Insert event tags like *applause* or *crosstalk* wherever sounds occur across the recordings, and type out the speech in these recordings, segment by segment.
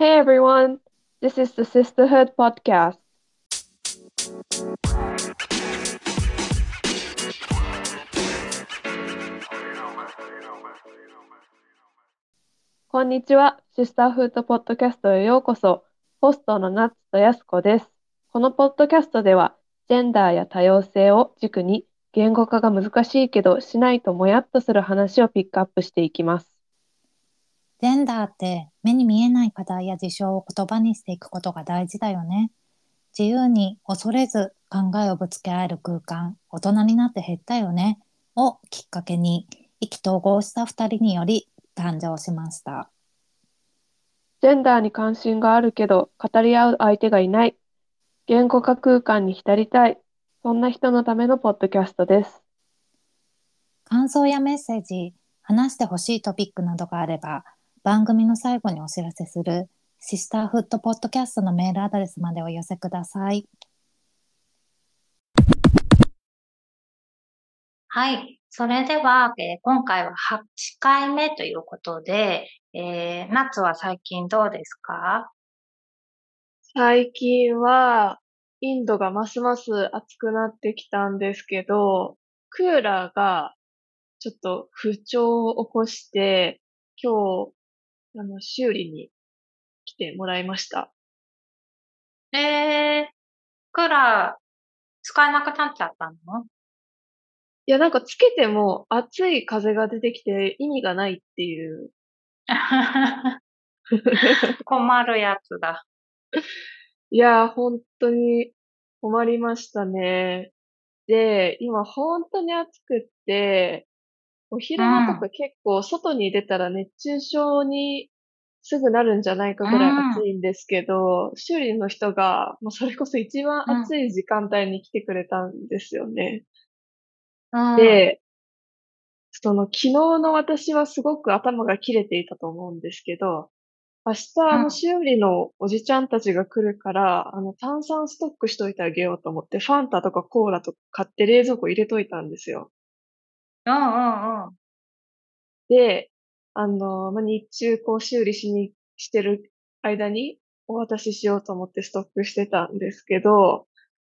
Hey everyone, this is the Sisterhood Podcast. こんにちは、シスターフードポッドキャストへようこそ。ホストのナッツとヤスコです。このポッドキャストでは、ジェンダーや多様性を軸に、言語化が難しいけど、しないともやっとする話をピックアップしていきます。ジェンダーって目に見えない課題や事象を言葉にしていくことが大事だよね。自由に恐れず考えをぶつけ合える空間、大人になって減ったよね。をきっかけに意気投合した二人により誕生しました。ジェンダーに関心があるけど、語り合う相手がいない。言語化空間に浸りたい。そんな人のためのポッドキャストです。感想やメッセージ、話してほしいトピックなどがあれば、番組の最後にお知らせするシスターフットポッドキャストのメールアドレスまでお寄せください。はい。それでは、えー今回は8回目ということで、えー、夏は最近どうですか？最近は、インドがますます暑くなってきたんですけど、クーラーがちょっと不調を起こして、今日、あの、修理に来てもらいました。えー、クーラー使えなくなっちゃったの？いや、なんかつけても暑い風が出てきて意味がないっていう。*laughs* 困るやつだ。*laughs* いやー、本当に困りましたね。で、今本当に暑くって、お昼間とか結構外に出たら熱中症にすぐなるんじゃないかぐらい暑いんですけど、修理の人が、もうそれこそ一番暑い時間帯に来てくれたんですよね。うん、で、その昨日の私はすごく頭が切れていたと思うんですけど、明日あうんの修理のおじちゃんたちが来るから、あの炭酸ストックしといてあげようと思って、ファンタとかコーラとか買って冷蔵庫入れといたんですよ。うんうんうん。で、あの、まあ、日中こう修理しにしてる間にお渡ししようと思ってストックしてたんですけど、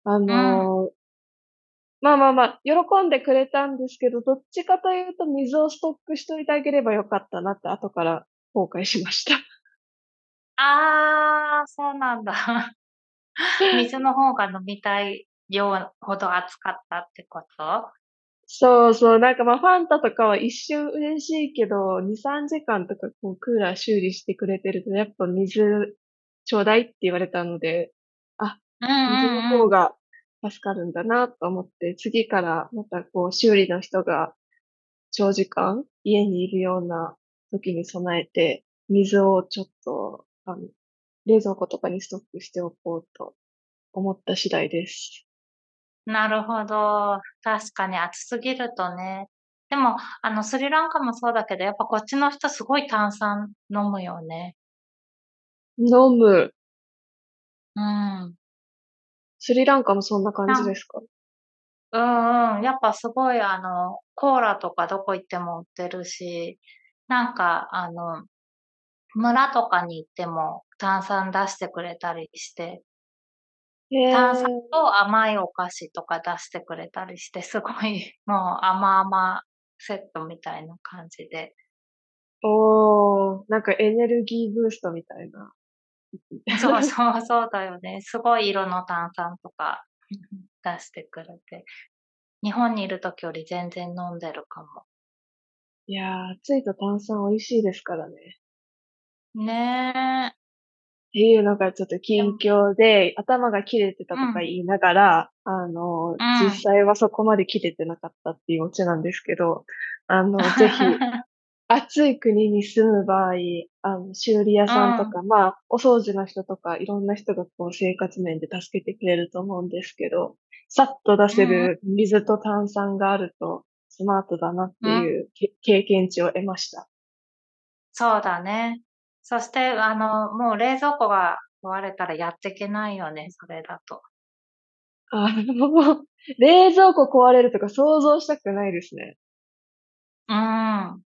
あの、まあまあまあ、喜んでくれたんですけど、どっちかというと水をストックしといてあげればよかったなって後から後悔しました。あー、そうなんだ。*laughs* 水の方が飲みたい量ほど暑かったってこと？そうそう、なんかまあファンタとかは一瞬嬉しいけど、2、3時間とかこうクーラー修理してくれてると、やっぱ水ちょうだいって言われたので、うん水。の方が助かるんだなと思って、次からまたこう修理の人が長時間家にいるような時に備えて、水をちょっと、あの、冷蔵庫とかにストックしておこうと思った次第です。なるほど。確かに暑すぎるとね。でも、あの、スリランカもそうだけど、やっぱこっちの人すごい炭酸飲むよね。飲む。うん。スリランカもそんな感じですか？うんうん。やっぱすごい、あの、コーラとかどこ行っても売ってるし、なんか、あの、村とかに行っても炭酸出してくれたりして、へ炭酸ーと甘いお菓子とか出してくれたりして、すごい、*laughs* もう甘々セットみたいな感じで。おー、なんかエネルギーブーストみたいな。そうそうそうだよね。*laughs* すごい色の炭酸とか *laughs* 出してくれて。日本にいる時より全然飲んでるかも。いやー、暑いと炭酸美味しいですからね。ねえ。っていうのがちょっと近況で、頭が切れてたとか言いながら、あの、ん実際はそこまで切れてなかったっていうオチなんですけど、あの、*laughs* ぜひ、暑い国に住む場合、あの、修理屋さんとか、まあ、お掃除の人とか、いろんな人がこう生活面で助けてくれると思うんですけど、さっと出せる水と炭酸があると、スマートだなっていうけ経験値を得ました。そうだね。そして、あの、もう冷蔵庫が壊れたらやっていけないよね、それだと。あの、冷蔵庫壊れるとか想像したくないですね。うん。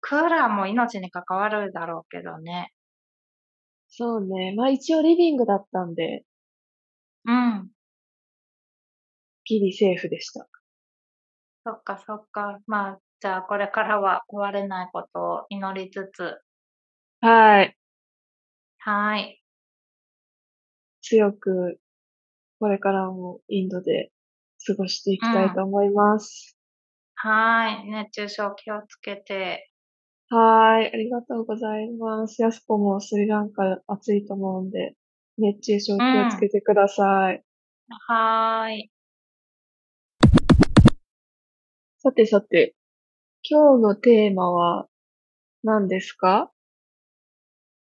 クーラーも命に関わるだろうけどね。そうね。まあ一応リビングだったんで、うん。ギリセーフでした。そっかそっか。まあ、じゃあこれからは壊れないことを祈りつつ、はい。はい。強く、これからもインドで過ごしていきたいと思います。はい。熱中症気をつけて。はい。ありがとうございます。やすこもスリランカ暑いと思うんで、熱中症気をつけてください。はーい。さてさて、今日のテーマは何ですか？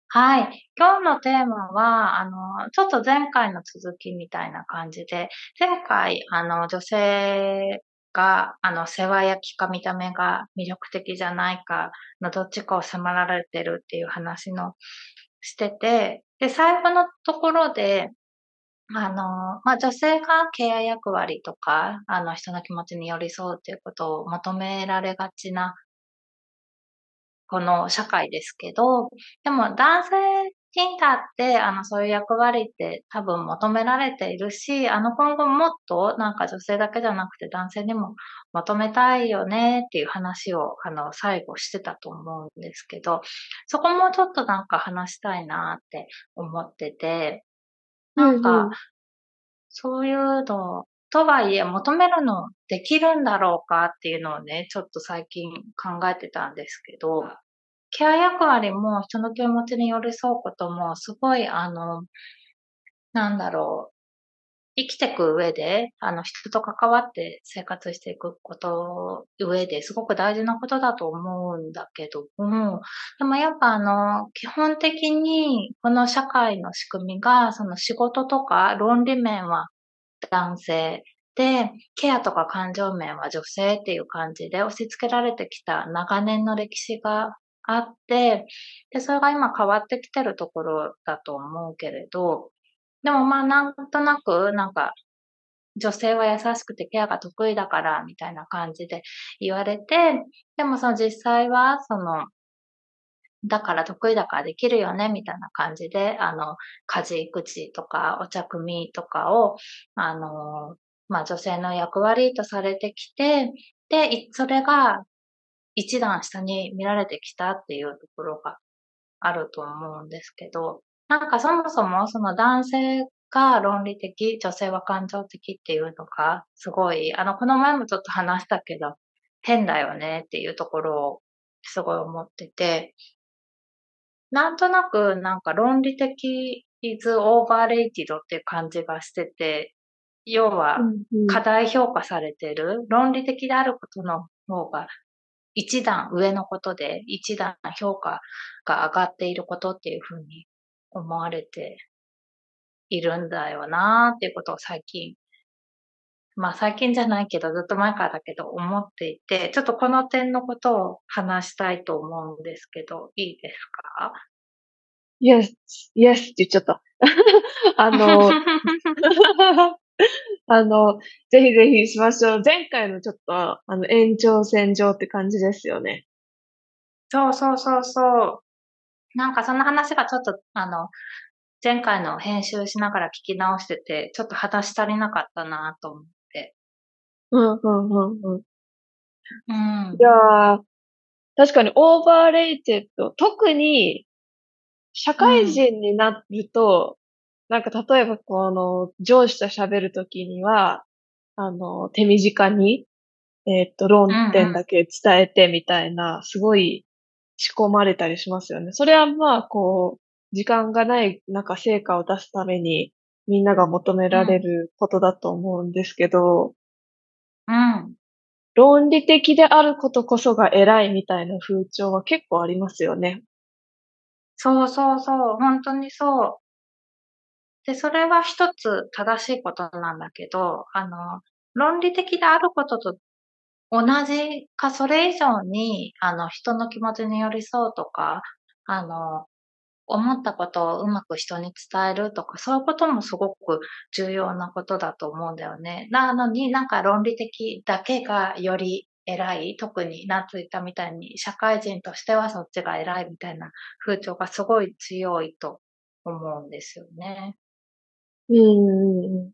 はい。今日のテーマは、あの、ちょっと前回の続きみたいな感じで、前回、あの、女性が、あの、世話焼きか見た目が魅力的じゃないかのどっちかを迫られてるっていう話のしてて、で、最後のところで、あの、まあ、女性がケア役割とか、あの、人の気持ちに寄り添うっていうことを求められがちな、この社会ですけど、でも男性にだって、あの、そういう役割って多分求められているし、あの、今後もっとなんか女性だけじゃなくて男性にも求めたいよねっていう話を、あの、最後してたと思うんですけど、そこもちょっとなんか話したいなって思ってて、なんか、うん。うんそういうの、とはいえ求めるのできるんだろうかっていうのをね、ちょっと最近考えてたんですけど、ケア役割も人の気持ちに寄り添うこともすごいあの、なんだろう、生きていく上で、あの人と関わって生活していくこと上ですごく大事なことだと思うんだけども、でもやっぱあの、基本的にこの社会の仕組みが、その仕事とか論理面は男性で、ケアとか感情面は女性っていう感じで押し付けられてきた長年の歴史があって、で、それが今変わってきてるところだと思うけれど、でもまあなんとなく、なんか、女性は優しくてケアが得意だから、みたいな感じで言われて、でもその実際は、その、だから得意だからできるよね、みたいな感じで、あの、家事、育児とか、お茶組みとかを、あの、まあ女性の役割とされてきて、で、それが一段下に見られてきたっていうところがあると思うんですけど、なんかそもそもその男性が論理的、女性は感情的っていうのが、すごい、あの、この前もちょっと話したけど、変だよねっていうところをすごい思ってて、なんとなくなんか論理的 is overrated っていう感じがしてて、要は過大評価されてる論理的であることの方が一段上のことで一段評価が上がっていることっていうふうに思われているんだよなーっていうことを最近、まあ最近じゃないけどずっと前からだけど思っていて、ちょっとこの点のことを話したいと思うんですけど、いいですか？Yes, yes って言っちゃった。*laughs* あの、*laughs* あの、ぜひぜひしましょう。前回のちょっと、あの、延長線上って感じですよね。そうそうそうそう。なんかその話がちょっと、あの、前回の編集しながら聞き直してて、ちょっと話足りなかったなと思って。うん、うん、うん、うん。うん。いやー、確かに overrated、特に社会人になると、なんか例えばこの上司と喋るときには、あの、手短に、えーっと、論点だけ伝えてみたいな、すごい仕込まれたりしますよね。それはまあ、こう、時間がない中成果を出すためにみんなが求められることだと思うんですけど、うん。論理的であることこそが偉いみたいな風潮は結構ありますよね。そうそうそう。本当にそう。で、それは一つ正しいことなんだけど、あの、論理的であることと同じか、それ以上に、あの、人の気持ちに寄り添うとか、あの、思ったことをうまく人に伝えるとか、そういうこともすごく重要なことだと思うんだよね。なのになんか論理的だけがより偉い、特になついたみたいに、社会人としてはそっちが偉いみたいな風潮がすごい強いと思うんですよね。うん。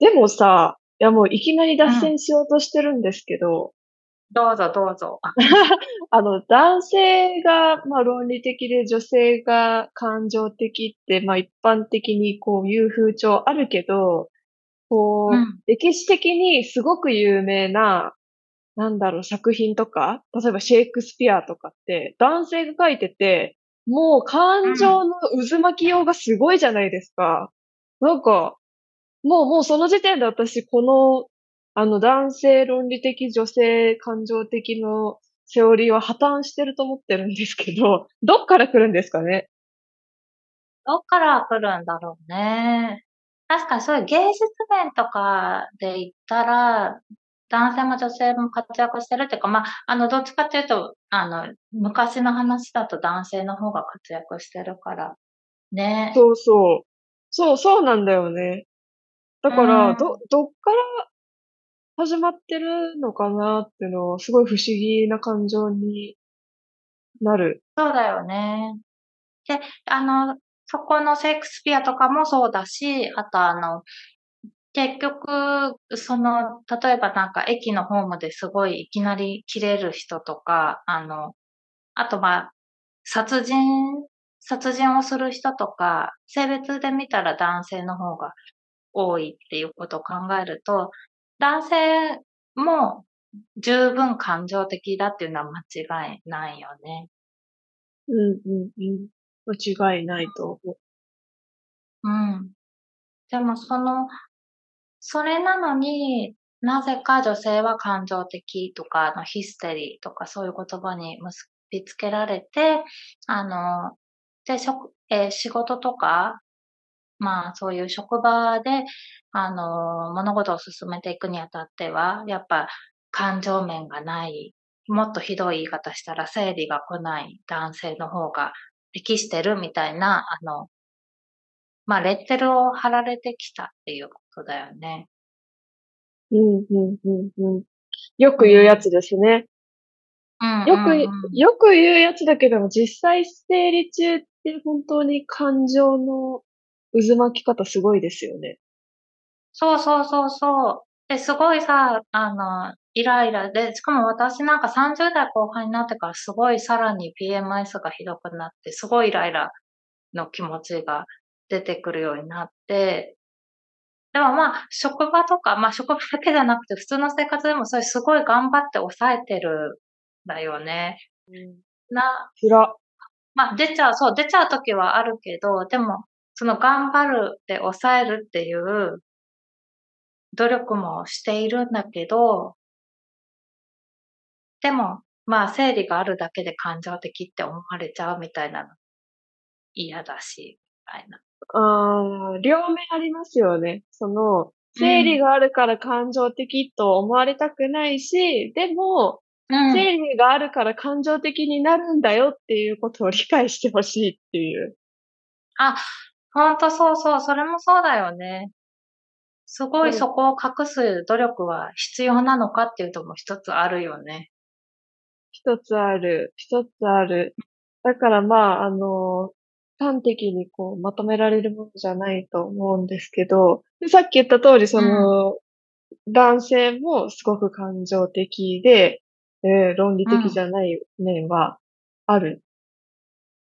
でもさ、いやもういきなり脱線しようとしてるんですけど、どうぞどうぞ。*laughs* あの、男性が、まあ、論理的で女性が感情的って、まあ、一般的にこういう風潮あるけど、こう、うん、歴史的にすごく有名な、なんだろう、作品とか、例えばシェイクスピアとかって、男性が書いてて、もう感情の渦巻きようがすごいじゃないですか。うん、なんか、もう、もうその時点で私、このあの男性論理的、女性感情的のセオリーは破綻してると思ってるんですけど、*laughs* どっから来るんですかね？どっから来るんだろうね。確かにそういう芸術面とかで言ったら、男性も女性も活躍してるっていうか、まあ、あの、どっちかっていうと、あの、昔の話だと男性の方が活躍してるから、ね。そうそう。そう、そうなんだよね。だから、ど、どっから始まってるのかなっていうのは、すごい不思議な感情になる。そうだよね。で、あの、そこのセイクスピアとかもそうだし、あとあの、結局、その、例えばなんか駅のホームですごいいきなり切れる人とか、あの、あとまあ、殺人、殺人をする人とか、性別で見たら男性の方が多いっていうことを考えると、男性も十分感情的だっていうのは間違いないよね。うんうんうん。間違いないと思う。うん。でもその、それなのになぜか女性は感情的とか、のヒステリーとかそういう言葉に結びつけられて、あの、で、職、えー、仕事とか、まあそういう職場で、あの、物事を進めていくにあたっては、やっぱ感情面がない、もっとひどい言い方したら生理が来ない男性の方が適してるみたいな、あの、まあレッテルを貼られてきたっていうことだよね。うん、うん、うん、うん。よく言うやつですね。うん、よく、よく言うやつだけども、実際生理中って本当に感情の渦巻き方すごいですよね。そうそうそうそう。で、すごいさ、あの、イライラで、しかも私なんか30代後半になってからすごいさらに PMS がひどくなって、すごいイライラの気持ちが出てくるようになって、でもまあ、職場とか、まあ職場だけじゃなくて普通の生活でもそれすごい頑張って抑えてるんだよね。うん、な、つら。まあ出ちゃう、そう、出ちゃう時はあるけど、でもその頑張るって抑えるっていう努力もしているんだけど、でも、まあ、生理があるだけで感情的って思われちゃうみたいなの嫌だし、みたいな。ああ、両面ありますよね。その、生理があるから感情的と思われたくないし、うん、でも、うん、生理があるから感情的になるんだよっていうことを理解してほしいっていう。あ、ほんとそうそう、それもそうだよね。すごいそこを隠す努力は必要なのかっていうとも一つあるよね。一つある。一つある。だからまあ、あの、端的にこうまとめられるものじゃないと思うんですけど、さっき言った通り、その、うん、男性もすごく感情的で、えー、論理的じゃない面はある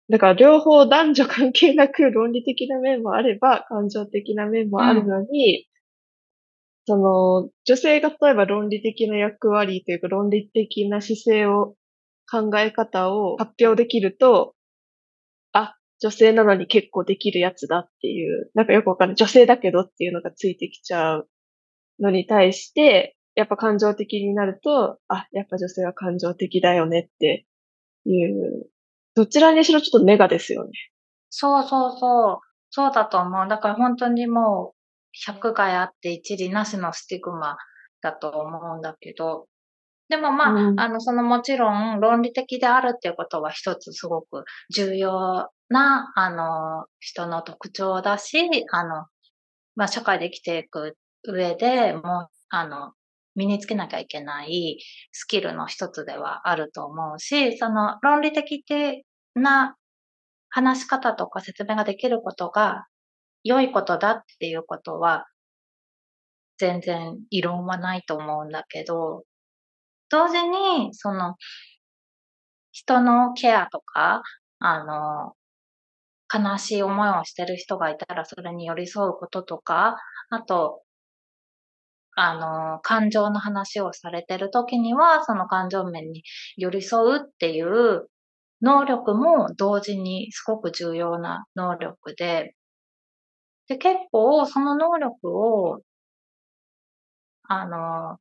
だから両方男女関係なく論理的な面もあれば感情的な面もあるのに、うん、その女性が例えば論理的な役割というか論理的な姿勢を考え方を発表できると、あ、女性なのに結構できるやつだっていう、なんかよくわかんない。女性だけどっていうのがついてきちゃうのに対して、やっぱ感情的になると、あ、やっぱ女性は感情的だよねっていうどちらにしろちょっとネガですよね。そうそうそう。そうだと思う。だから本当にもう、100害あって一理なしのスティグマだと思うんだけど、でもまあ、うん、あの、そのもちろん論理的であるっていうことは一つすごく重要な、あの、人の特徴だし、あの、まあ、社会で生きていく上でもう、あの、身につけなきゃいけないスキルの一つではあると思うし、その論理的な話し方とか説明ができることが良いことだっていうことは、全然異論はないと思うんだけど、同時に、その、人のケアとか、あの、悲しい思いをしてる人がいたらそれに寄り添うこととか、あと、あの、感情の話をされてる時には、その感情面に寄り添うっていう能力も同時にすごく重要な能力で、で、結構その能力を、あの、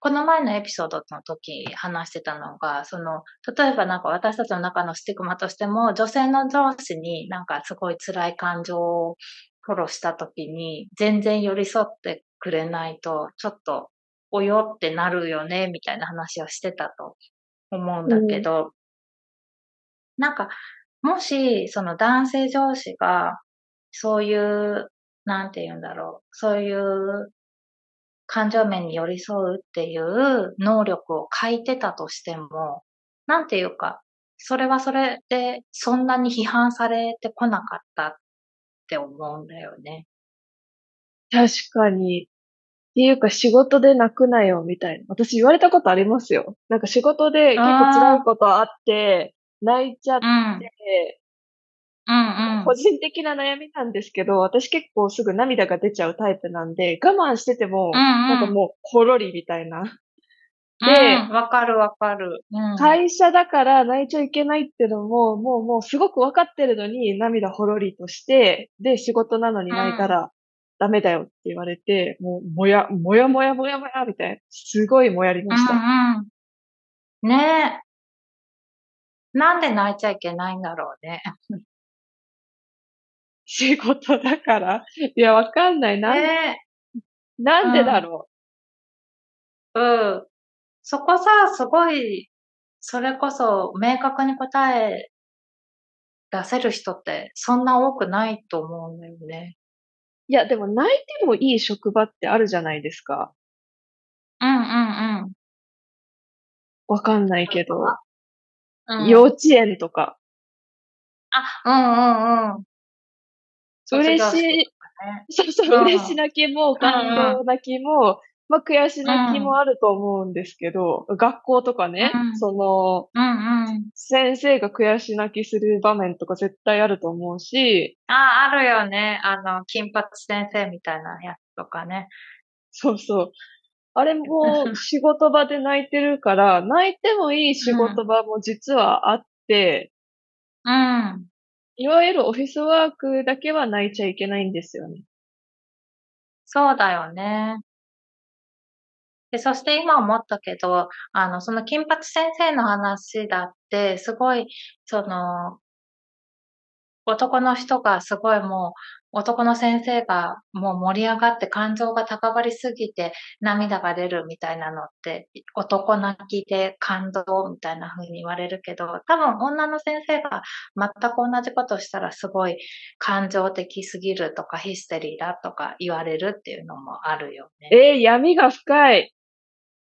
この前のエピソードの時話してたのが、その、例えばなんか私たちの中のスティグマとしても、女性の上司になんかすごい辛い感情をフォローした時に、全然寄り添ってくれないと、ちょっと、およってなるよね、みたいな話をしてたと思うんだけど、なんか、もし、その男性上司が、そういう、なんて言うんだろう、そういう感情面に寄り添うっていう能力を書いてたとしても、なんていうか、それはそれでそんなに批判されてこなかったって思うんだよね。確かに。っていうか仕事で泣くなよみたいな。私言われたことありますよ。なんか仕事で結構辛いことあって、泣いちゃって、うん。うん、個人的な悩みなんですけど、私結構すぐ涙が出ちゃうタイプなんで、我慢してても、うんうん、なんかもう、ほろりみたいな。で、わ、うん、かるわかる、うん、会社だから泣いちゃいけないってのも、もうもうすごくわかってるのに涙ほろりとして、で、仕事なのに泣いたらダメだよって言われて、もう、もや、もやもやもやもやみたいな、すごいもやりました。うんうん、ね。え。なんで泣いちゃいけないんだろうね。*laughs* 仕事だから。いや、わかんない。なんで、えー、なんでだろう、うん。うん。そこさ、すごい、それこそ明確に答え出せる人ってそんな多くないと思うんだよね。いや、でも泣いてもいい職場ってあるじゃないですか。うんうんうん。わかんないけど。うん、幼稚園とか。あ、うんうんうん。嬉しい、そうそう、嬉し泣きも、感動泣きも、まあ、悔し泣きもあると思うんですけど、学校とかね、その、先生が悔し泣きする場面とか絶対あると思うし。あ、あるよね。あの、金髪先生みたいなやつとかね。そうそう。あれも *laughs* 仕事場で泣いてるから、泣いてもいい仕事場も実はあって、うん。いわゆるオフィスワークだけは泣いちゃいけないんですよね。そうだよね。で、そして今思ったけど、あの、その金八先生の話だって、すごい、その、男の人がすごいもう、男の先生がもう盛り上がって感情が高まりすぎて涙が出るみたいなのって、男泣きで感動みたいな風に言われるけど、多分女の先生が全く同じことしたらすごい感情的すぎるとかヒステリーだとか言われるっていうのもあるよね。えー、闇が深い。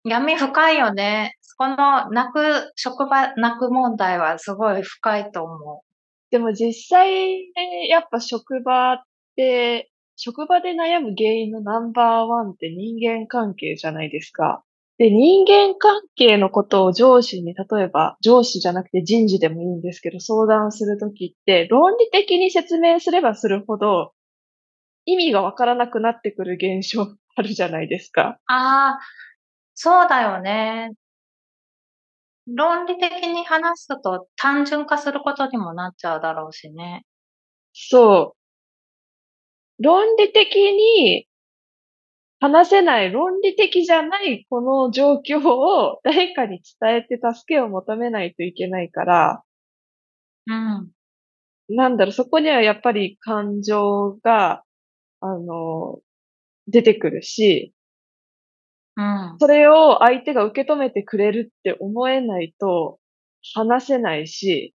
闇深いよね。この泣く、職場泣く問題はすごい深いと思う。でも実際、やっぱ職場って、職場で悩む原因のナンバーワンって人間関係じゃないですか。で、人間関係のことを上司に、例えば上司じゃなくて人事でもいいんですけど、相談するときって、論理的に説明すればするほど、意味がわからなくなってくる現象あるじゃないですか。ああ、そうだよね。論理的に話すと単純化することにもなっちゃうだろうしね。そう。論理的に話せない、論理的じゃないこの状況を誰かに伝えて助けを求めないといけないから、うん。なんだろう、そこにはやっぱり感情が、あの、出てくるし、うん。それを相手が受け止めてくれるって思えないと話せないし、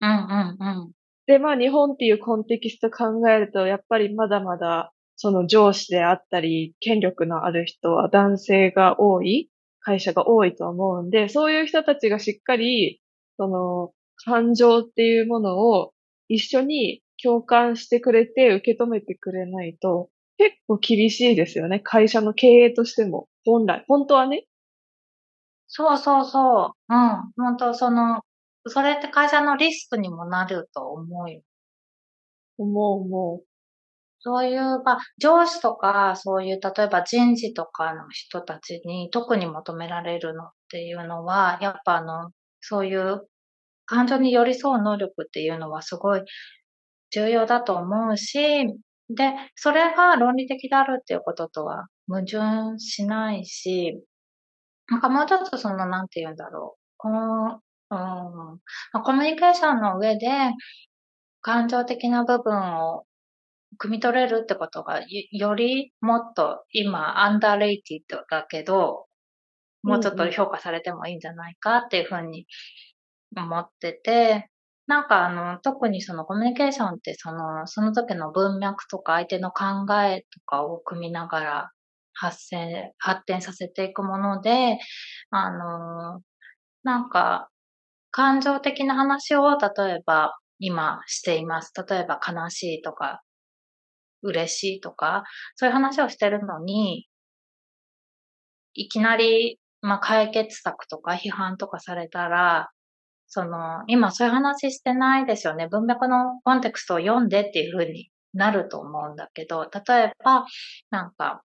うんうんうん。で、まあ日本っていうコンテキスト考えると、やっぱりまだまだその上司であったり、権力のある人は男性が多い、会社が多いと思うんで、そういう人たちがしっかり、その、感情っていうものを一緒に共感してくれて受け止めてくれないと、結構厳しいですよね。会社の経営としても。本来。本当はね。そうそうそう。うん。本当その、それって会社のリスクにもなると思うよ。思う思う。そういう、まあ、上司とか、そういう、例えば人事とかの人たちに特に求められるのっていうのは、やっぱあの、そういう感情に寄り添う能力っていうのはすごい重要だと思うし、で、それが論理的であるっていうこととは矛盾しないし、なんかもうちょっとその、なんて言うんだろう。この、うん、コミュニケーションの上で、感情的な部分を汲み取れるってことが、よりもっと今、アンダーレイティッドだけど、もうちょっと評価されてもいいんじゃないかっていうふうに思ってて、なんかあの、特にそのコミュニケーションってその、その時の文脈とか相手の考えとかを組みながら発生、発展させていくもので、あの、なんか、感情的な話を例えば今しています。例えば悲しいとか、嬉しいとか、そういう話をしてるのに、いきなり、まあ、解決策とか批判とかされたら、その、今そういう話してないですよね。文脈のコンテクストを読んでっていうふうになると思うんだけど、例えば、なんか、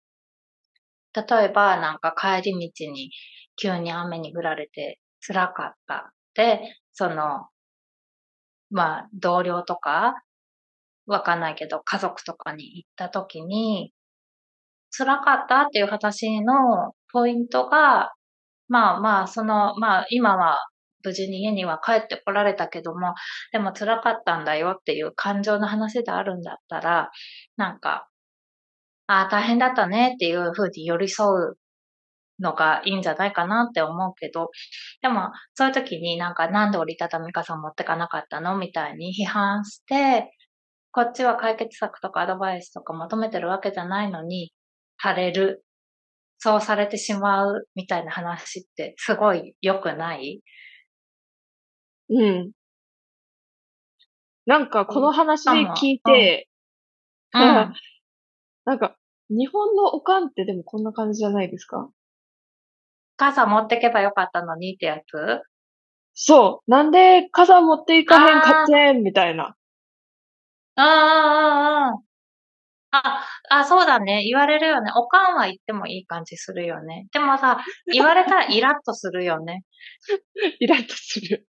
例えば、なんか帰り道に急に雨に降られて辛かった。で、その、まあ、同僚とか、わかんないけど、家族とかに行った時に、辛かったっていう話のポイントが、まあまあ、その、まあ今は無事に家には帰ってこられたけども、でも辛かったんだよっていう感情の話であるんだったら、なんか、ああ、大変だったねっていうふうに寄り添うのがいいんじゃないかなって思うけど、でも、そういう時になんかなんで折りたたみ傘持ってかなかったのみたいに批判して、こっちは解決策とかアドバイスとか求めてるわけじゃないのに、される、そうされてしまうみたいな話ってすごい良くないうん。なんか、この話聞いて、うん。*laughs* なんか、日本のおかんってでもこんな感じじゃないですか？傘持ってけばよかったのにってやつ？そう。なんで傘持っていかへんかってんみたいな。ああ、ああ、あ、そうだね。言われるよね。おかんは言ってもいい感じするよね。でもさ、言われたらイラッとするよね。*laughs* イラッとする。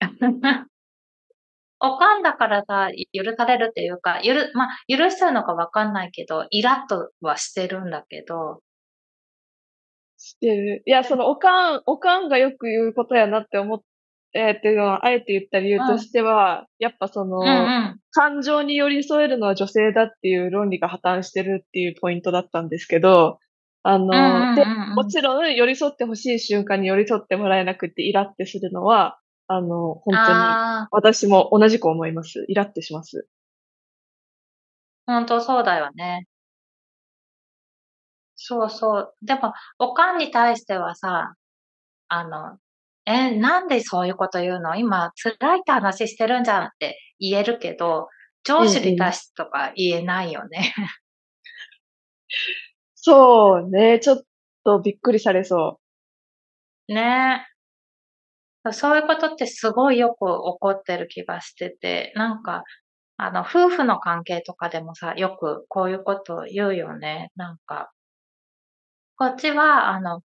*laughs* おかんだからさ、許されるっていうか、許、まあ、許してるのかわかんないけど、イラッとはしてるんだけど。してる。いや、そのおかん、おかんがよく言うことやなって思っえー、っていうのは、あえて言った理由としては、うん、やっぱその、うんうん、感情に寄り添えるのは女性だっていう論理が破綻してるっていうポイントだったんですけど、あの、うんうんうん、で、もちろん寄り添ってほしい瞬間に寄り添ってもらえなくてイラってするのは、あの、本当に、私も同じく思います。イラってします。本当そうだよね。そうそう。でも、おかんに対してはさ、あの、え、なんでそういうこと言うの？今、辛いって話してるんじゃんって言えるけど、上司に対してとか言えないよね。そうね。ちょっとびっくりされそう。ねそういうことってすごいよく起こってる気がしてて、なんか、あの、夫婦の関係とかでもさ、よくこういうこと言うよね。なんか、こっちは、あの、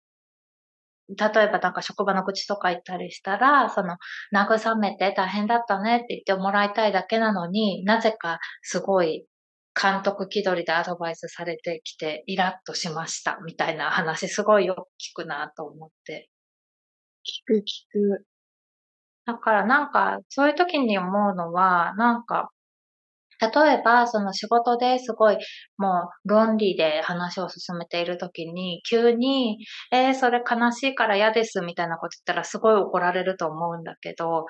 例えばなんか職場の口とか言ったりしたら、その、慰めて大変だったねって言ってもらいたいだけなのになぜかすごい監督気取りでアドバイスされてきて、イラッとしましたみたいな話すごいよく聞くなと思って。聞く聞く。だからなんか、そういう時に思うのは、なんか、例えば、その仕事ですごい、もう論理で話を進めている時に、急に、えー、それ悲しいから嫌ですみたいなこと言ったらすごい怒られると思うんだけど、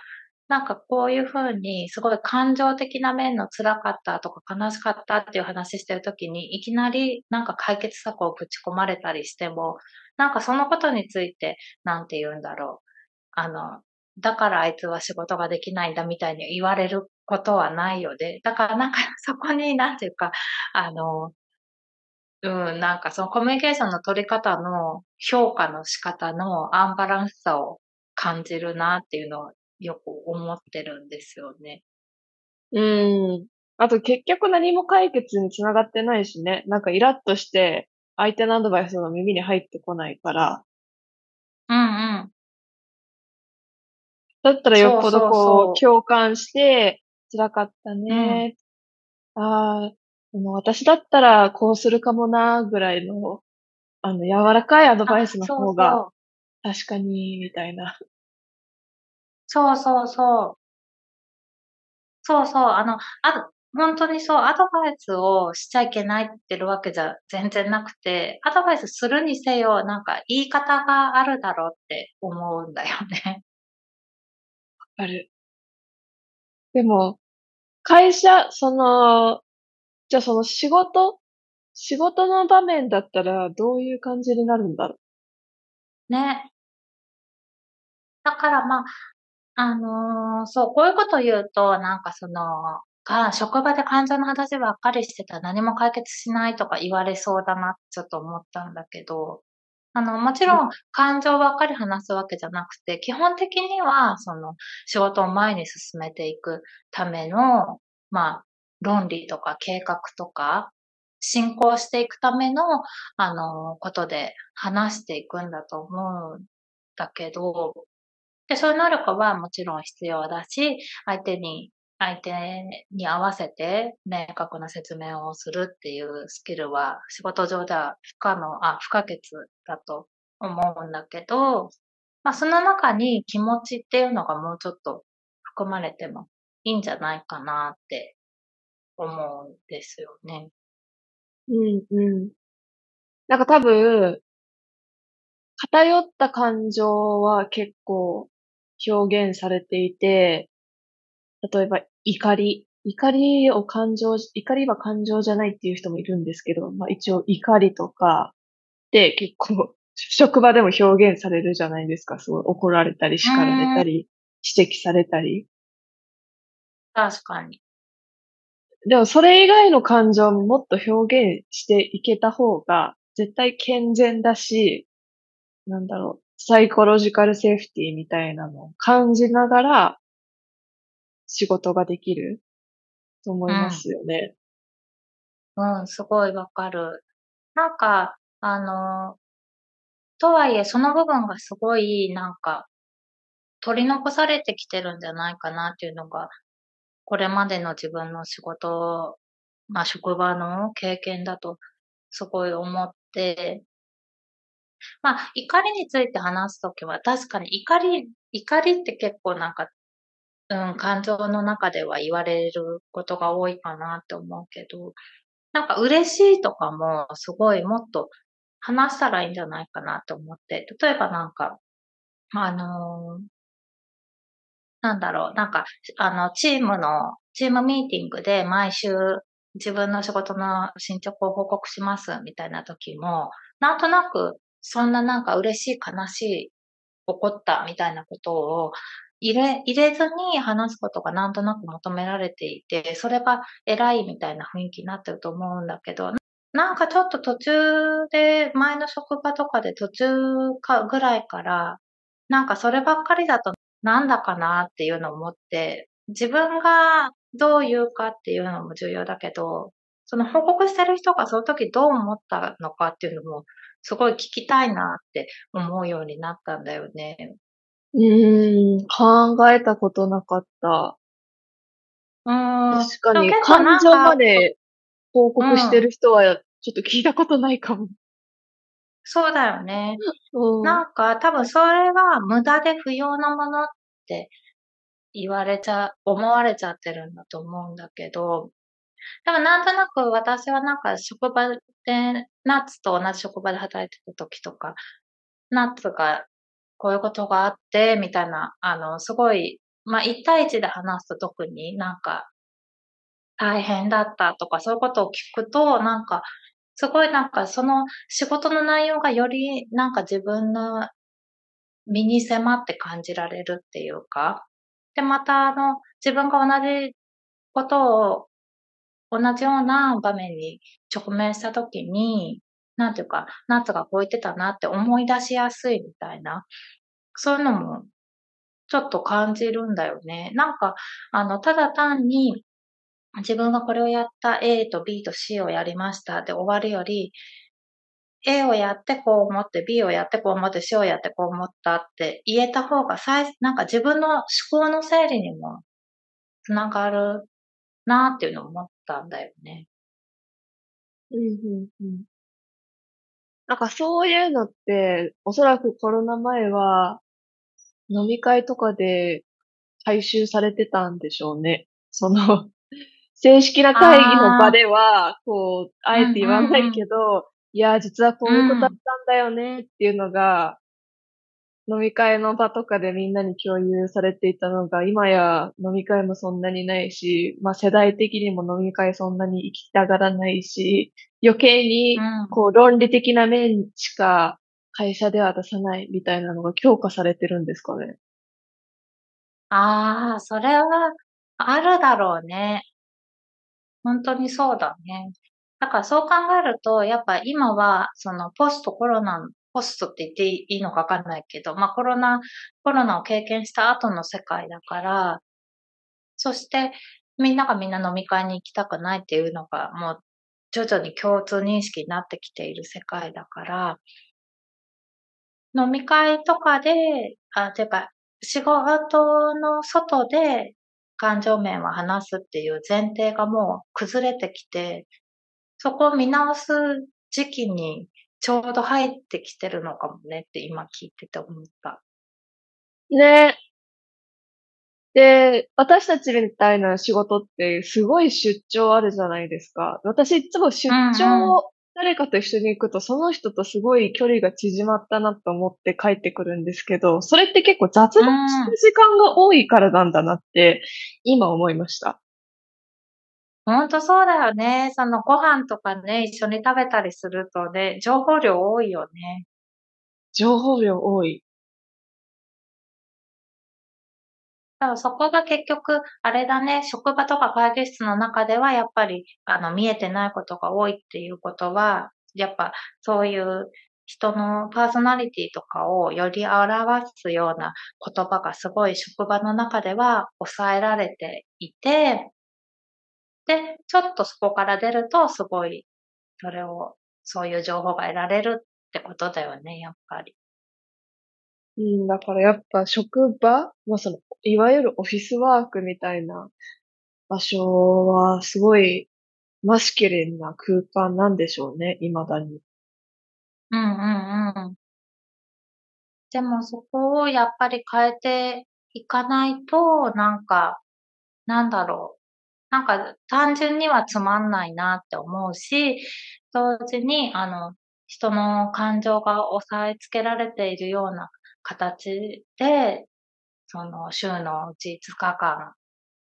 なんかこういうふうに、すごい感情的な面の辛かったとか悲しかったっていう話してるときに、いきなりなんか解決策をぶち込まれたりしても、なんかそのことについて、なんて言うんだろう。あの、だからあいつは仕事ができないんだみたいに言われることはないよね。だからなんかそこになんていうか、あの、うん、なんかそのコミュニケーションの取り方の評価の仕方のアンバランスさを感じるなっていうのをよく思ってるんですよね。うん。あと結局何も解決につながってないしね。なんかイラッとして相手のアドバイスが耳に入ってこないから。うんうん。だったらよっぽどこそうう、共感して、辛かったね。ああ、でも私だったらこうするかもな、ぐらいの、あの、柔らかいアドバイスの方が、確かに、みたいな。そうそうそう。そうそう。あの、あ、本当にそう、アドバイスをしちゃいけないって言ってるわけじゃ全然なくて、アドバイスするにせよ、なんか言い方があるだろうって思うんだよね。ある。でも、会社、その、じゃあその仕事仕事の場面だったらどういう感じになるんだろう？ね。だからまあ、あのーそう、こういうこと言うと、なんかその、が、職場で感情の話ばっかりしてたら何も解決しないとか言われそうだなちょっと思ったんだけど、あの、もちろん感情ばっかり話すわけじゃなくて、基本的には、その、仕事を前に進めていくための、まあ、論理とか計画とか、進行していくための、あの、ことで話していくんだと思うんだけど、で、そういう能力はもちろん必要だし、相手に、相手に合わせて明確な説明をするっていうスキルは仕事上では不可能、あ、不可欠だと思うんだけど、まあその中に気持ちっていうのがもうちょっと含まれてもいいんじゃないかなって思うんですよね。う。ん、うん。なんか多分、偏った感情は結構表現されていて、例えば怒り。怒りを感情、怒りは感情じゃないっていう人もいるんですけど、まあ一応怒りとかで結構職場でも表現されるじゃないですか。すごい怒られたり叱られたり、指摘されたり。確かに。でもそれ以外の感情ももっと表現していけた方が絶対健全だし、なんだろう、サイコロジカルセーフティーみたいなのを感じながら仕事ができると思いますよね。うん、すごいわかる。なんか、あの、とはいえ、その部分がすごい、なんか、取り残されてきてるんじゃないかなっていうのが、これまでの自分の仕事、まあ、職場の経験だと、すごい思って、まあ、怒りについて話すときは、確かに怒り、怒りって結構なんか、うん、感情の中では言われることが多いかなって思うけど、なんか嬉しいとかもすごいもっと話したらいいんじゃないかなと思って、例えばなんか、あのーなんだろう、なんか、あの、チームの、チームミーティングで毎週自分の仕事の進捗を報告しますみたいな時も、なんとなく、そんななんか嬉しい、悲しい、怒ったみたいなことを入れ、入れずに話すことがなんとなく求められていて、それが偉いみたいな雰囲気になってると思うんだけど、なんかちょっと途中で、前の職場とかで途中かぐらいから、なんかそればっかりだとなんだかなっていうのを思って、自分がどう言うかっていうのも重要だけど、その報告してる人がその時どう思ったのかっていうのも、すごい聞きたいなって思うようになったんだよね。うーん、考えたことなかった。うーん。確かに感情まで報告してる人はちょっと聞いたことないかも。そうだよね。うん。なんか多分それは無駄で不要なものって言われちゃ、思われちゃってるんだと思うんだけど、でもなんとなく私はなんか職場で、ナッツと同じ職場で働いてた時とか、ナッツがこういうことがあって、みたいな、あの、すごい、まあ一対一で話すと特になんか大変だったとかそういうことを聞くと、なんかすごいなんかその仕事の内容がよりなんか自分の身に迫って感じられるっていうか、で、また、あの、自分が同じことを、同じような場面に直面したときに、なんていうか、夏がこう言ってたなって思い出しやすいみたいな、そういうのもちょっと感じるんだよね。なんか、あの、ただ単に自分がこれをやった A と B と C をやりましたで終わるより、A をやってこう思って、B をやってこう思って、C をやってこう思ったって言えた方が、なんか自分の思考の整理にもつながるなっていうのを思ったんだよね。うんうんうん。なんかそういうのって、おそらくコロナ前は、飲み会とかで回収されてたんでしょうね。その、正式な会議の場では、こう、あえて言わないけど、うんうん、いや、実はこういうことだったんだよねっていうのが、飲み会の場とかでみんなに共有されていたのが、今や飲み会もそんなにないし、まあ世代的にも飲み会そんなに行きたがらないし、余計に、こう論理的な面しか会社では出さないみたいなのが強化されてるんですかね。ああ、それはあるだろうね。本当にそうだね。だからそう考えると、やっぱ今は、そのポストコロナポストって言っていいのかわかんないけど、まあコロナ、コロナを経験した後の世界だから、そしてみんながみんな飲み会に行きたくないっていうのがもう徐々に共通認識になってきている世界だから、飲み会とかで、あ、てか、仕事の外で感情面は話すっていう前提がもう崩れてきて、そこを見直す時期にちょうど入ってきてるのかもねって今聞いてて思った。ね。で、私たちみたいな仕事ってすごい出張あるじゃないですか。私いつも出張、誰かと一緒に行くとその人とすごい距離が縮まったなと思って帰ってくるんですけど、それって結構雑談する時間が多いからなんだなって今思いました。ほんとそうだよね。そのご飯とかね、一緒に食べたりするとね、情報量多いよね。情報量多い。だからそこが結局、あれだね、職場とか会議室の中ではやっぱり、あの、見えてないことが多いっていうことは、やっぱそういう人のパーソナリティとかをより表すような言葉がすごい職場の中では抑えられていて、で、ちょっとそこから出ると、すごい、それを、そういう情報が得られるってことだよね、やっぱり。うん、だからやっぱ職場、まあその、いわゆるオフィスワークみたいな場所は、すごいマスキュリンな空間なんでしょうね、未だに。うんうんうん。でもそこをやっぱり変えていかないと、なんか、なんだろう。なんか単純にはつまんないなって思うし、同時に、あの、人の感情が抑えつけられているような形で、その週のうち5日間、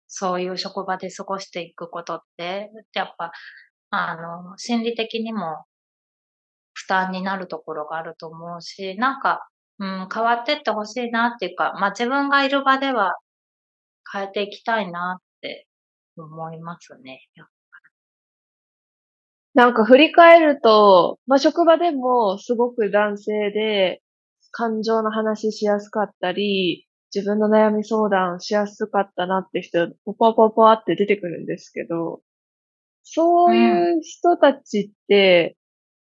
そういう職場で過ごしていくことって、やっぱ、あの、心理的にも負担になるところがあると思うし、なんか、うん、変わってってほしいなっていうか、まあ自分がいる場では変えていきたいなっ思いますね。なんか振り返ると、まあ、職場でもすごく男性で感情の話しやすかったり、自分の悩み相談しやすかったなって人、ポパポパって出てくるんですけど、そういう人たちって、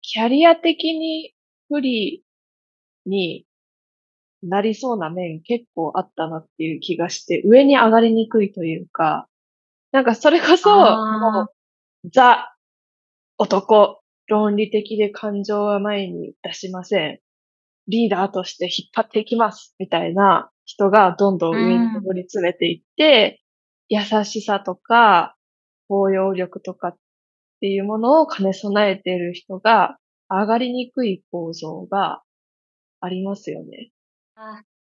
キャリア的に不利になりそうな面結構あったなっていう気がして、上に上がりにくいというか、なんかそれこそ、もう、ザ、男、論理的で感情は前に出しません。リーダーとして引っ張っていきます。みたいな人がどんどん上に上り詰めていって、うん、優しさとか、包容力とかっていうものを兼ね備えている人が上がりにくい構造がありますよね。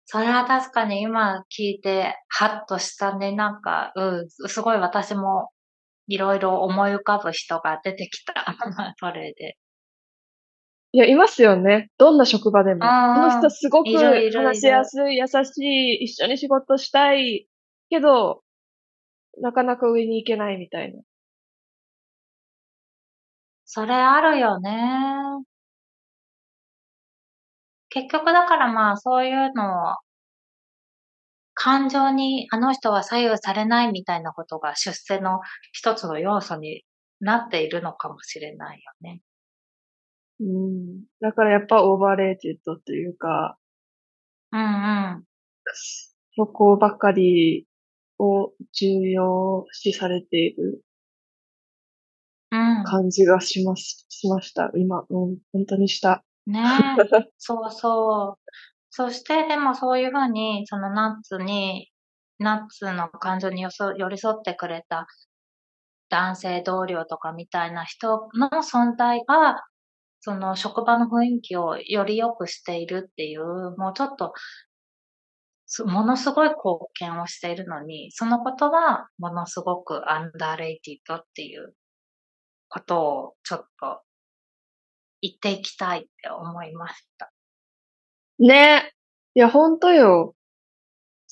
それは確かに今聞いて、ハッとしたね。なんか、うん、すごい私もいろいろ思い浮かぶ人が出てきた。*laughs* それで。いや、いますよね。どんな職場でも。この人すごく話しやすい、優しい、一緒に仕事したい。けど、なかなか上に行けないみたいな。それあるよね。結局だからまあそういうのを感情にあの人は左右されないみたいなことが出世の一つの要素になっているのかもしれないよね。うん。だからやっぱオーバーレイティッドっていうか、うんうん。そこばかりを重要視されているうん。感じがします、しました。今、うん、本当にした。ねえ。*laughs* そうそう。そして、でもそういうふうに、そのナッツに、ナッツの感情によそ寄り添ってくれた男性同僚とかみたいな人の存在が、その職場の雰囲気をより良くしているっていう、もうちょっと、すものすごい貢献をしているのに、そのことはものすごくアンダーレイティッドっていうことをちょっと言っていきたいって思いました。ね。いや、本当よ。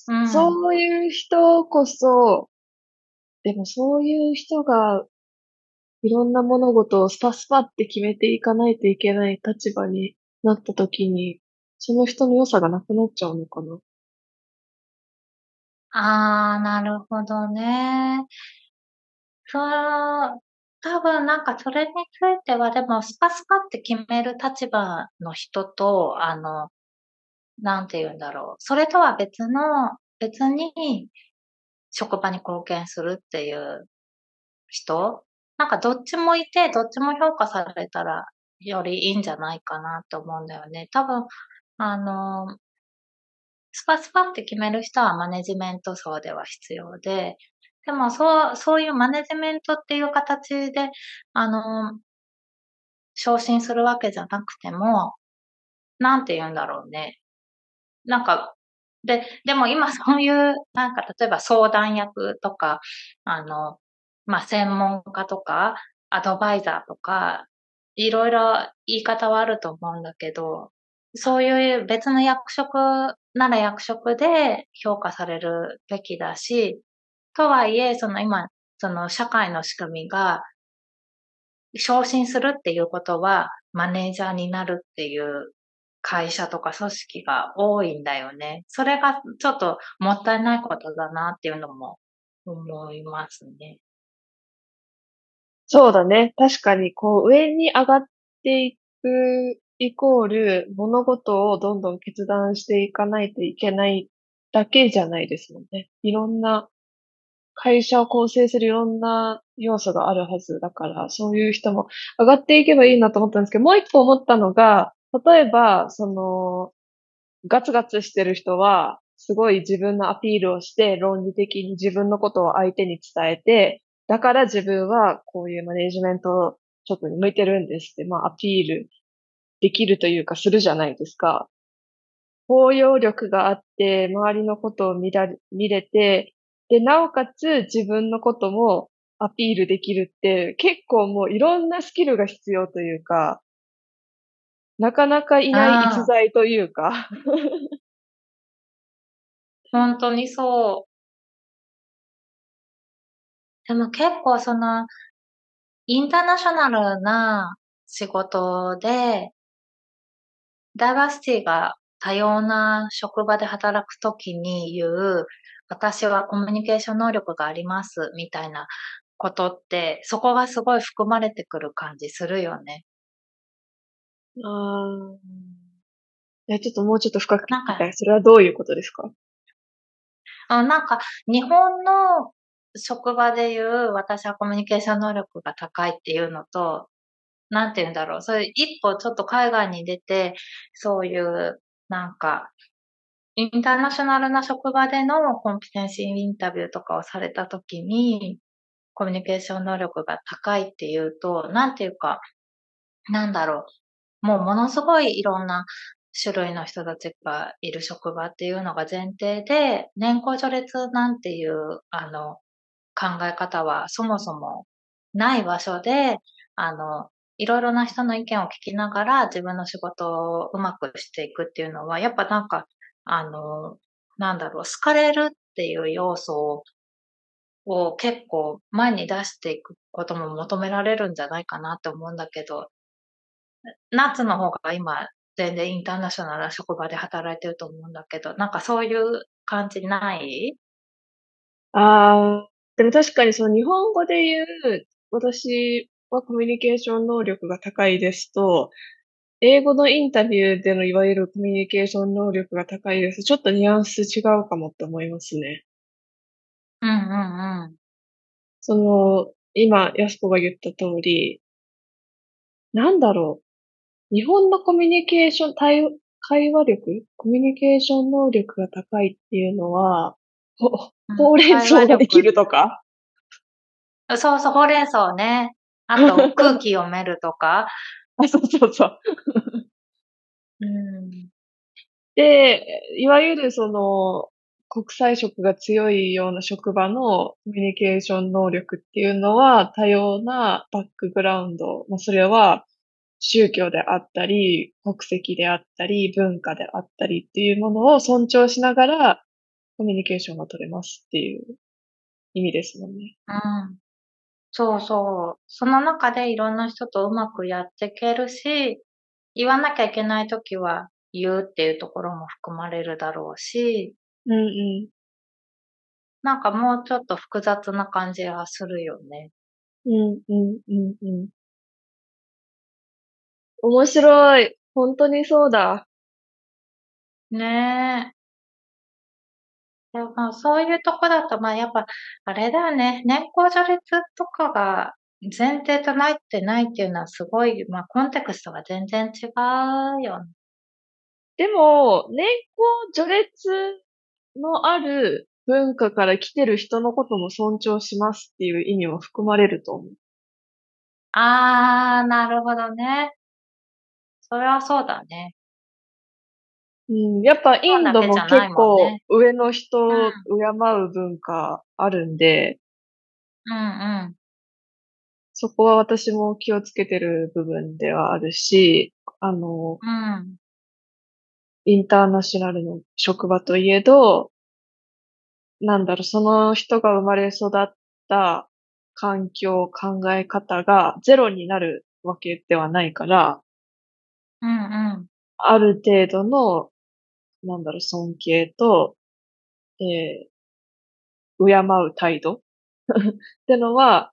うん、そういう人こそ、でもそういう人が、いろんな物事をスパスパって決めていかないといけない立場になった時に、その人の良さがなくなっちゃうのかな。ああ、なるほどね。そう、多分なんかそれについては、でもスパスパって決める立場の人と、あの、なんて言うんだろう。それとは別の、別に職場に貢献するっていう人？なんかどっちもいて、どっちも評価されたらよりいいんじゃないかなと思うんだよね。多分、あの、スパスパって決める人はマネジメント層では必要で、でもそう、そういうマネジメントっていう形で、あの、昇進するわけじゃなくても、なんて言うんだろうね。なんか、で、でも今そういう、なんか例えば相談役とか、あの、まあ、専門家とか、アドバイザーとか、いろいろ言い方はあると思うんだけど、そういう別の役職なら役職で評価されるべきだし、とはいえ、その今、その社会の仕組みが、昇進するっていうことは、マネージャーになるっていう会社とか組織が多いんだよね。それがちょっともったいないことだなっていうのも思いますね。そうだね。確かに、こう、上に上がっていくイコール、物事をどんどん決断していかないといけないだけじゃないですもんね。いろんな、会社を構成するいろんな要素があるはずだから、そういう人も上がっていけばいいなと思ったんですけど、もう一個思ったのが、例えば、その、ガツガツしてる人は、すごい自分のアピールをして、論理的に自分のことを相手に伝えて、だから自分はこういうマネジメント職に向いてるんですって、まあアピールできるというかするじゃないですか。包容力があって、周りのことを見られ見れて、で、なおかつ自分のこともアピールできるって、結構もういろんなスキルが必要というか、なかなかいない逸材というか。*laughs* 本当にそう。でも結構その、インターナショナルな仕事で、ダイバーシティが多様な職場で働くときに言う、私はコミュニケーション能力がありますみたいなことって、そこがすごい含まれてくる感じするよね。あーえ、ちょっともうちょっと深く聞なんかきたい。それはどういうことですか？あなんか、日本の職場で言う、私はコミュニケーション能力が高いっていうのと、なんて言うんだろう。それ一歩ちょっと海外に出て、そういう、なんか、インターナショナルな職場でのコンピテンシーインタビューとかをされたときに、コミュニケーション能力が高いっていうと、なんていうか、なんだろう。もうものすごいいろんな種類の人たちがいる職場っていうのが前提で、年功序列なんていう、あの、考え方はそもそもない場所で、あの、いろいろな人の意見を聞きながら自分の仕事をうまくしていくっていうのは、やっぱなんか、あの、なんだろう、好かれるっていう要素をを結構前に出していくことも求められるんじゃないかなって思うんだけど、夏の方が今全然インターナショナルな職場で働いてると思うんだけど、なんかそういう感じない？ああ、でも確かにその日本語で言う、私はコミュニケーション能力が高いですと、英語のインタビューでのいわゆるコミュニケーション能力が高いです。ちょっとニュアンス違うかもって思いますね。うんうんうん。その、今、やすこが言った通り、なんだろう。日本のコミュニケーション、対応会話力？コミュニケーション能力が高いっていうのは、ほ、うんほうれん草ができるとか？そうそう、ほうれん草ね。あと、空気読めるとか？*laughs* あ、そうそうそう。うん。で、いわゆるその、国際色が強いような職場のコミュニケーション能力っていうのは多様なバックグラウンド、まあ、それは宗教であったり、国籍であったり、文化であったりっていうものを尊重しながらコミュニケーションが取れますっていう意味ですもんね。うん。そうそう。その中でいろんな人とうまくやっていけるし、言わなきゃいけないときは言うっていうところも含まれるだろうし、うんうん。なんかもうちょっと複雑な感じがするよね。うんうんうんうん。面白い。本当にそうだ。ねえ。でもそういうとこだと、まあやっぱ、あれだよね。年功序列とかが前提となってないっていうのはすごい、まあコンテクストが全然違うよね。でも、年功序列のある文化から来てる人のことも尊重しますっていう意味も含まれると思う。あー、なるほどね。それはそうだね。うん、やっぱインドも結構上の人をうん敬う文化あるんで、うんうん。そこは私も気をつけてる部分ではあるし、あの、うん。インターナショナルの職場といえど、なんだろう、その人が生まれ育った環境、考え方がゼロになるわけではないから、うんうん。ある程度の、なんだろう、尊敬と、えー、敬う態度？*laughs* ってのは、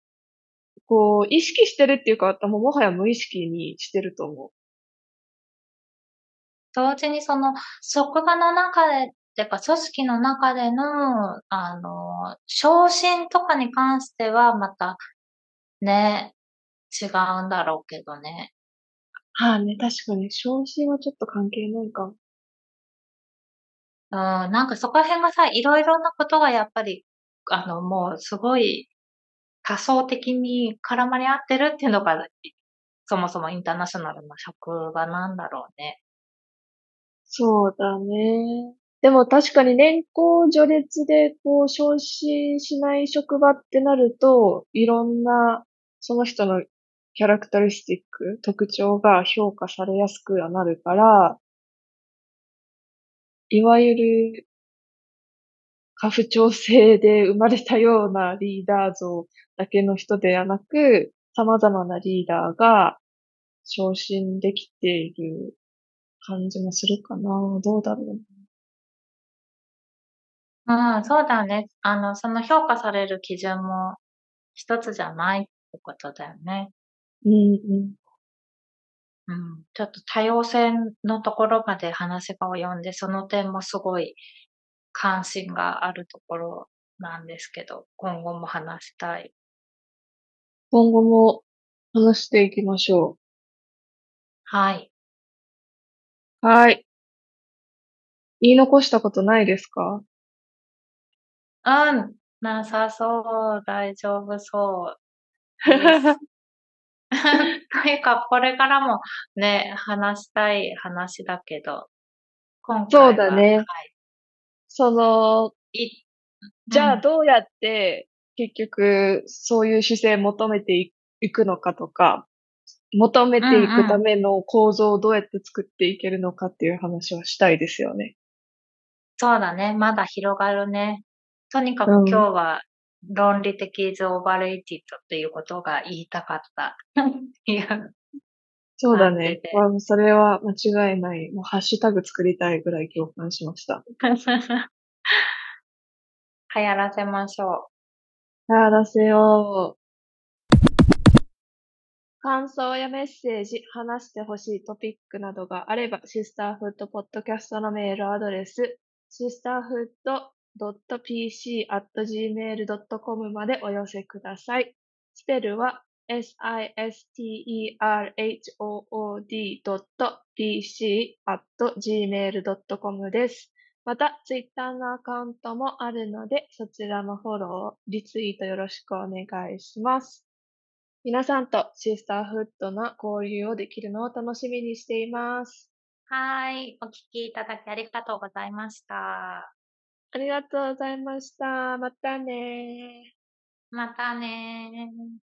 こう、意識してるっていうか、もうもはや無意識にしてると思同時にその、職場の中で、てか組織の中での、あの、昇進とかに関してはまた、ね、違うんだろうけどね。う。はあね、確かに、昇進はちょっと関係ないかも。うん、なんかそこら辺がさ、いろいろなことがやっぱり、あの、もうすごい多層的に絡まり合ってるっていうのが、そもそもインターナショナルな職場なんだろうね。そうだね。でも確かに年功序列でこう昇進しない職場ってなると、いろんなその人のキャラクタリスティック、特徴が評価されやすくはなるから、いわゆる過不調性で生まれたようなリーダー像だけの人ではなく、様々なリーダーが昇進できている感じもするかな。どうだろううん、そうだね。あの、その評価される基準も一つじゃないってことだよね。うんうん。うん。ちょっと多様性のところまで話が及んで、その点もすごい関心があるところなんですけど、今後も話したい。今後も話していきましょはい。う。はい。言い残したことないですか？うん。なさそう。大丈夫そう。*laughs* *laughs* というか、これからもね、話したい話だけど、今回は。そうだねはい。その、いじゃあうんどうやって結局そういう姿勢求めていくのかとか、求めていくための構造をどうやって作っていけるのかっていう話はしたいですよね。そうだね。まだ広がるね。とにかく今日は論理的 is overrated っていうことが言いたかった。い *laughs* やそうだねそれは間違いない。もうハッシュタグ作りたいぐらい共感しました。*laughs* 流行らせましょやらせよう。感想やメッセージ、話してほしいトピックなどがあれば、シスターフットポッドキャストのメールアドレス、sister.pc.gmail.com までお寄せください。スペルは sisterhood.pc.gmail.com です。また、ツイッターのアカウントもあるので、そちらのフォロー、リツイートよろしくお願いします。皆さんとシスターフットの交流をできるのを楽しみにしています。はい。お聞きいただきありがとうございました。ありがとうございました。またねまたねー。